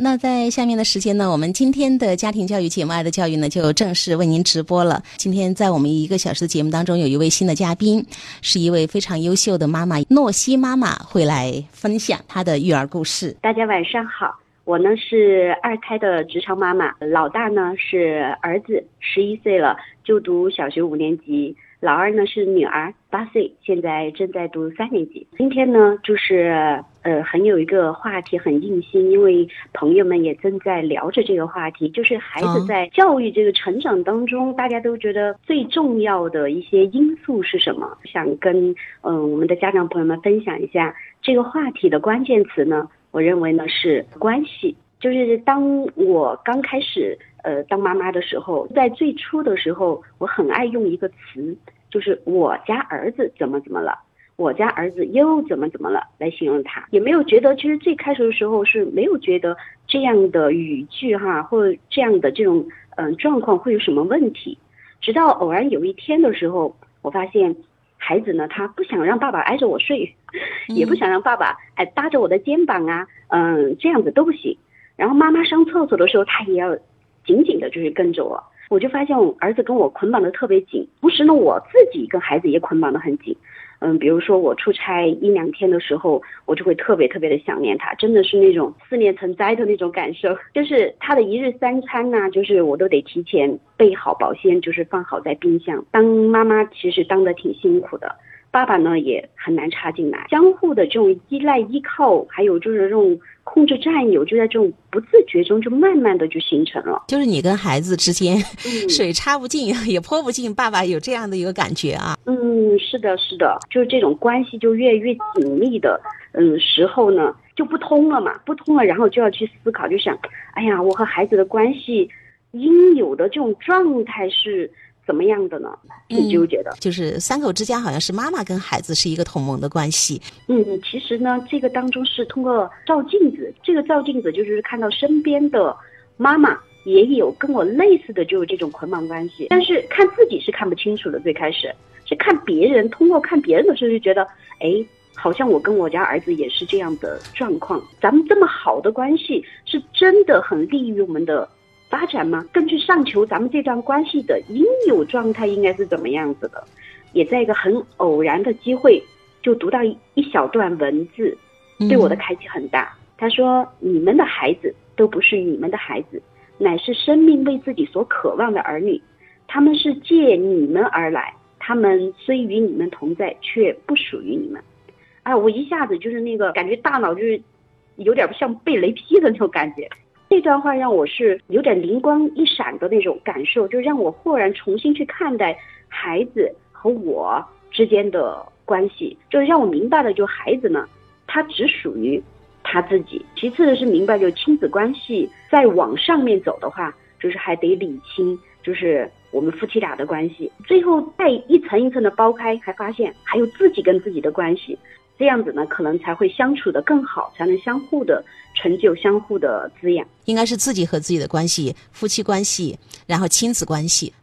那在下面的时间呢，我们今天的家庭教育节目《爱的教育》呢，就正式为您直播了。今天在我们一个小时的节目当中，有一位新的嘉宾，是一位非常优秀的妈妈诺西妈妈，会来分享她的育儿故事。大家晚上好，我呢是二胎的职场妈妈，老大呢是儿子，十一岁了，就读小学五年级。老二呢是女儿，八岁，现在正在读三年级。今天呢，就是呃，很有一个话题很硬心，因为朋友们也正在聊着这个话题，就是孩子在教育这个成长当中，大家都觉得最重要的一些因素是什么？想跟嗯我们的家长朋友们分享一下这个话题的关键词呢？我认为呢是关系。就是当我刚开始呃当妈妈的时候，在最初的时候，我很爱用一个词，就是我家儿子怎么怎么了，我家儿子又怎么怎么了来形容他，也没有觉得，其实最开始的时候是没有觉得这样的语句哈，或这样的这种嗯状况会有什么问题，直到偶然有一天的时候，我发现孩子呢，他不想让爸爸挨着我睡，也不想让爸爸哎搭着我的肩膀啊，嗯，这样子都不行。然后妈妈上厕所的时候，他也要紧紧的，就是跟着我。我就发现我儿子跟我捆绑的特别紧，同时呢，我自己跟孩子也捆绑的很紧。嗯，比如说我出差一两天的时候，我就会特别特别的想念他，真的是那种思念成灾的那种感受。就是他的一日三餐呢，就是我都得提前备好保鲜，就是放好在冰箱。当妈妈其实当的挺辛苦的。爸爸呢也很难插进来，相互的这种依赖依靠，还有就是这种控制占有，就在这种不自觉中就慢慢的就形成了。就是你跟孩子之间，水插不进也泼不进，爸爸有这样的一个感觉啊。嗯，是的，是的，就是这种关系就越越紧密的，嗯，时候呢就不通了嘛，不通了，然后就要去思考，就想，哎呀，我和孩子的关系应有的这种状态是。怎么样的呢？挺纠结的。就是三口之家好像是妈妈跟孩子是一个同盟的关系。嗯，其实呢，这个当中是通过照镜子，这个照镜子就是看到身边的妈妈也有跟我类似的，就是这种捆绑关系。但是看自己是看不清楚的，最开始是看别人，通过看别人的时候就觉得，哎，好像我跟我家儿子也是这样的状况。咱们这么好的关系，是真的很利于我们的。发展吗？根据上求，咱们这段关系的应有状态应该是怎么样子的？也在一个很偶然的机会，就读到一小段文字，对我的开启很大。他说：“你们的孩子都不是你们的孩子，乃是生命为自己所渴望的儿女。他们是借你们而来，他们虽与你们同在，却不属于你们。”啊，我一下子就是那个感觉，大脑就是有点像被雷劈的那种感觉。这段话让我是有点灵光一闪的那种感受，就让我豁然重新去看待孩子和我之间的关系，就是让我明白了，就孩子呢，他只属于他自己。其次的是明白，就亲子关系再往上面走的话，就是还得理清，就是我们夫妻俩的关系。最后再一层一层的剥开，还发现还有自己跟自己的关系。这样子呢，可能才会相处的更好，才能相互的成就、相互的滋养。应该是自己和自己的关系，夫妻关系，然后亲子关系。